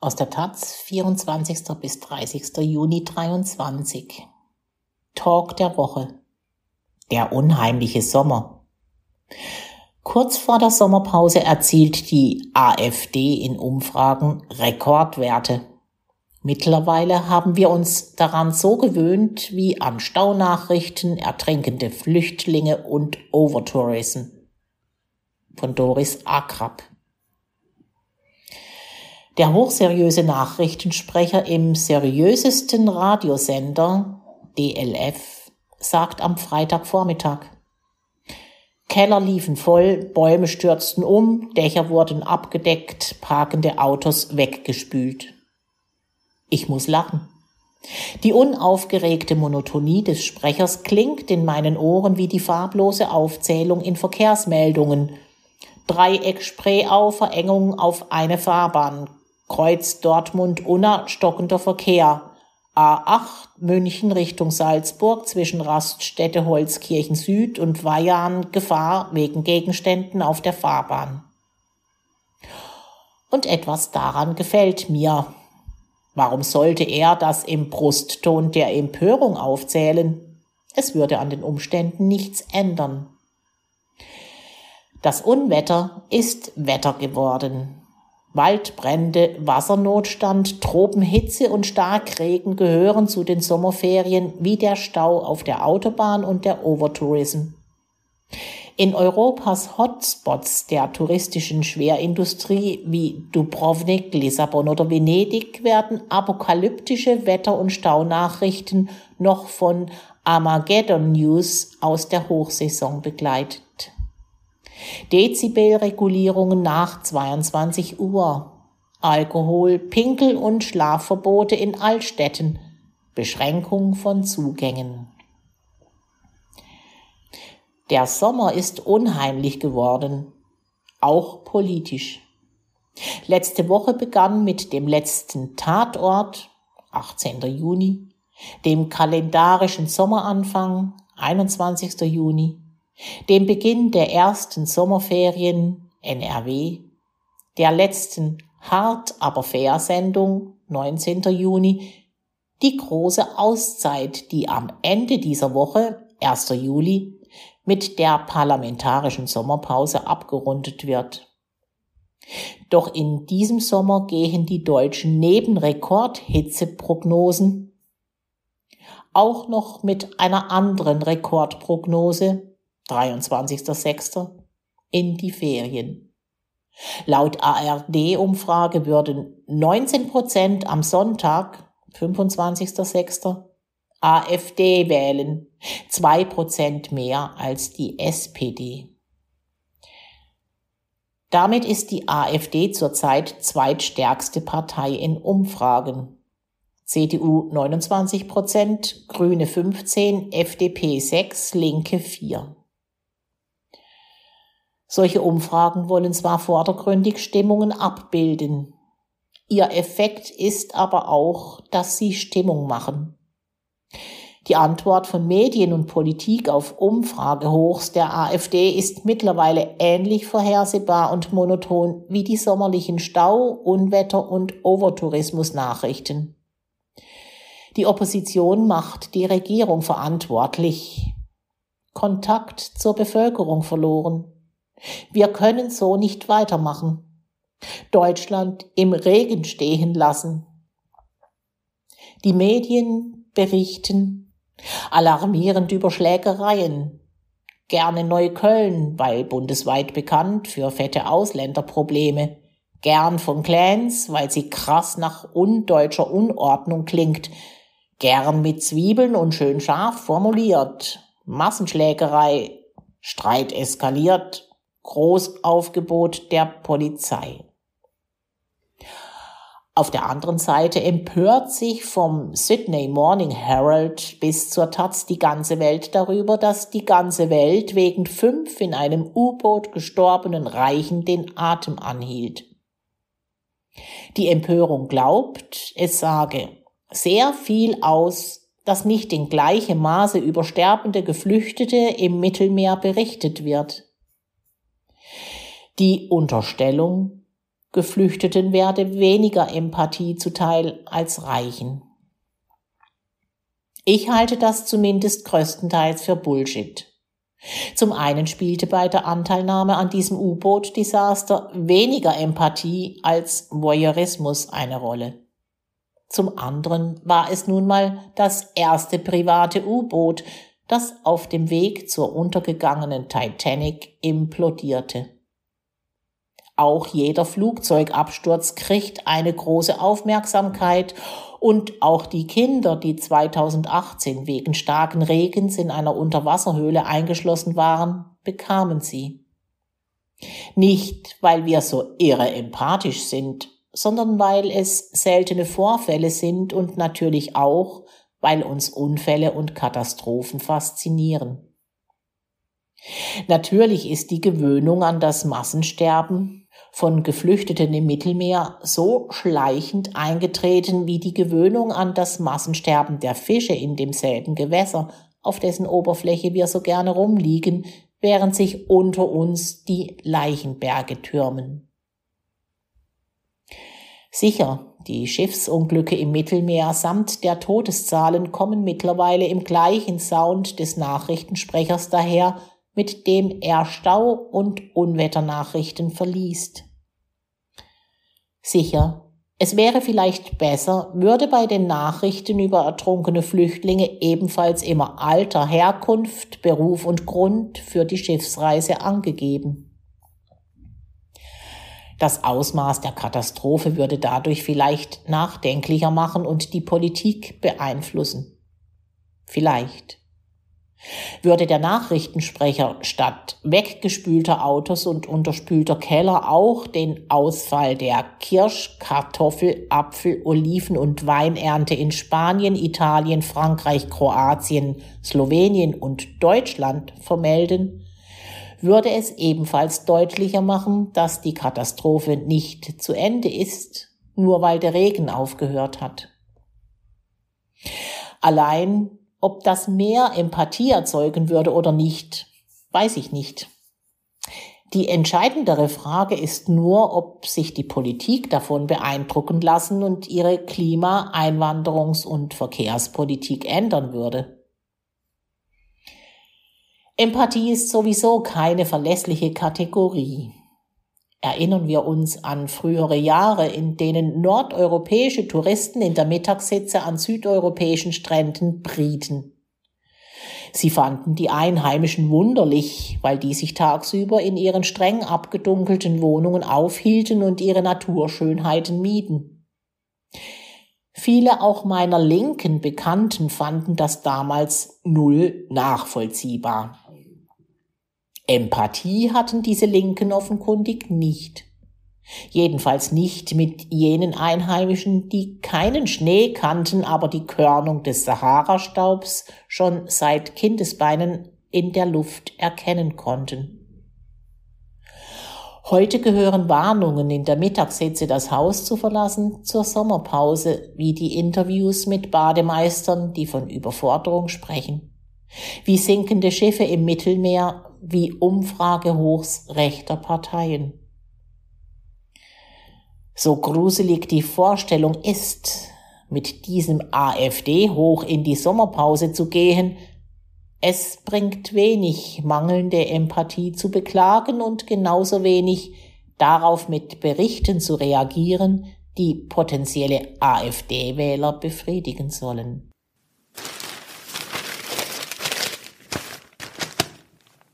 Aus der Taz, 24. bis 30. Juni 23. Talk der Woche. Der unheimliche Sommer. Kurz vor der Sommerpause erzielt die AfD in Umfragen Rekordwerte. Mittlerweile haben wir uns daran so gewöhnt wie an Staunachrichten, ertrinkende Flüchtlinge und Overtourism. Von Doris Akrab. Der hochseriöse Nachrichtensprecher im seriösesten Radiosender DLF sagt am Freitagvormittag, Keller liefen voll, Bäume stürzten um, Dächer wurden abgedeckt, parkende Autos weggespült. Ich muss lachen. Die unaufgeregte Monotonie des Sprechers klingt in meinen Ohren wie die farblose Aufzählung in Verkehrsmeldungen. Dreieck Spreeau, Verengung auf eine Fahrbahn, Kreuz Dortmund-Unna, stockender Verkehr. A8 München Richtung Salzburg zwischen Raststätte Holzkirchen Süd und Weihern Gefahr wegen Gegenständen auf der Fahrbahn. Und etwas daran gefällt mir. Warum sollte er das im Brustton der Empörung aufzählen? Es würde an den Umständen nichts ändern. Das Unwetter ist Wetter geworden. Waldbrände, Wassernotstand, Tropenhitze und Starkregen gehören zu den Sommerferien wie der Stau auf der Autobahn und der Overtourism. In Europas Hotspots der touristischen Schwerindustrie wie Dubrovnik, Lissabon oder Venedig werden apokalyptische Wetter- und Staunachrichten noch von Armageddon News aus der Hochsaison begleitet. Dezibelregulierungen nach 22 Uhr, Alkohol, Pinkel- und Schlafverbote in Altstädten, Beschränkung von Zugängen. Der Sommer ist unheimlich geworden, auch politisch. Letzte Woche begann mit dem letzten Tatort, 18. Juni, dem kalendarischen Sommeranfang, 21. Juni, dem Beginn der ersten Sommerferien NRW, der letzten Hart aber fair Sendung 19. Juni, die große Auszeit, die am Ende dieser Woche, 1. Juli, mit der parlamentarischen Sommerpause abgerundet wird. Doch in diesem Sommer gehen die Deutschen neben Rekordhitzeprognosen auch noch mit einer anderen Rekordprognose 23.06. in die Ferien. Laut ARD-Umfrage würden 19 Prozent am Sonntag, 25.06., AfD wählen, zwei Prozent mehr als die SPD. Damit ist die AfD zurzeit zweitstärkste Partei in Umfragen. CDU 29 Prozent, Grüne 15, FDP 6, Linke 4. Solche Umfragen wollen zwar vordergründig Stimmungen abbilden. Ihr Effekt ist aber auch, dass sie Stimmung machen. Die Antwort von Medien und Politik auf Umfragehochs der AfD ist mittlerweile ähnlich vorhersehbar und monoton wie die sommerlichen Stau-, Unwetter- und Overtourismus-Nachrichten. Die Opposition macht die Regierung verantwortlich. Kontakt zur Bevölkerung verloren. Wir können so nicht weitermachen. Deutschland im Regen stehen lassen. Die Medien berichten alarmierend über Schlägereien. Gerne Neukölln, weil bundesweit bekannt für fette Ausländerprobleme. Gern von Clans, weil sie krass nach undeutscher Unordnung klingt. Gern mit Zwiebeln und schön scharf formuliert. Massenschlägerei. Streit eskaliert. Großaufgebot der Polizei. Auf der anderen Seite empört sich vom Sydney Morning Herald bis zur Taz die ganze Welt darüber, dass die ganze Welt wegen fünf in einem U-Boot gestorbenen Reichen den Atem anhielt. Die Empörung glaubt, es sage sehr viel aus, dass nicht in gleichem Maße über sterbende Geflüchtete im Mittelmeer berichtet wird. Die Unterstellung, Geflüchteten werde weniger Empathie zuteil als Reichen. Ich halte das zumindest größtenteils für Bullshit. Zum einen spielte bei der Anteilnahme an diesem U-Boot-Desaster weniger Empathie als Voyeurismus eine Rolle. Zum anderen war es nun mal das erste private U-Boot, das auf dem Weg zur untergegangenen Titanic implodierte. Auch jeder Flugzeugabsturz kriegt eine große Aufmerksamkeit und auch die Kinder, die 2018 wegen starken Regens in einer Unterwasserhöhle eingeschlossen waren, bekamen sie. Nicht, weil wir so irre empathisch sind, sondern weil es seltene Vorfälle sind und natürlich auch, weil uns Unfälle und Katastrophen faszinieren. Natürlich ist die Gewöhnung an das Massensterben von Geflüchteten im Mittelmeer so schleichend eingetreten wie die Gewöhnung an das Massensterben der Fische in demselben Gewässer, auf dessen Oberfläche wir so gerne rumliegen, während sich unter uns die Leichenberge türmen. Sicher, die Schiffsunglücke im Mittelmeer samt der Todeszahlen kommen mittlerweile im gleichen Sound des Nachrichtensprechers daher, mit dem er Stau- und Unwetternachrichten verliest. Sicher, es wäre vielleicht besser, würde bei den Nachrichten über ertrunkene Flüchtlinge ebenfalls immer Alter, Herkunft, Beruf und Grund für die Schiffsreise angegeben. Das Ausmaß der Katastrophe würde dadurch vielleicht nachdenklicher machen und die Politik beeinflussen. Vielleicht. Würde der Nachrichtensprecher statt weggespülter Autos und unterspülter Keller auch den Ausfall der Kirsch-, Kartoffel-, Apfel-, Oliven- und Weinernte in Spanien, Italien, Frankreich, Kroatien, Slowenien und Deutschland vermelden, würde es ebenfalls deutlicher machen, dass die Katastrophe nicht zu Ende ist, nur weil der Regen aufgehört hat. Allein, ob das mehr Empathie erzeugen würde oder nicht, weiß ich nicht. Die entscheidendere Frage ist nur, ob sich die Politik davon beeindrucken lassen und ihre Klima-, Einwanderungs- und Verkehrspolitik ändern würde. Empathie ist sowieso keine verlässliche Kategorie. Erinnern wir uns an frühere Jahre, in denen nordeuropäische Touristen in der Mittagssitze an südeuropäischen Stränden brieten. Sie fanden die Einheimischen wunderlich, weil die sich tagsüber in ihren streng abgedunkelten Wohnungen aufhielten und ihre Naturschönheiten mieden. Viele auch meiner linken Bekannten fanden das damals null nachvollziehbar. Empathie hatten diese Linken offenkundig nicht. Jedenfalls nicht mit jenen Einheimischen, die keinen Schnee kannten, aber die Körnung des Sahara-Staubs schon seit Kindesbeinen in der Luft erkennen konnten. Heute gehören Warnungen, in der Mittagshitze das Haus zu verlassen, zur Sommerpause, wie die Interviews mit Bademeistern, die von Überforderung sprechen, wie sinkende Schiffe im Mittelmeer wie Umfragehochs rechter Parteien. So gruselig die Vorstellung ist, mit diesem AfD-Hoch in die Sommerpause zu gehen, es bringt wenig mangelnde Empathie zu beklagen und genauso wenig darauf mit Berichten zu reagieren, die potenzielle AfD-Wähler befriedigen sollen.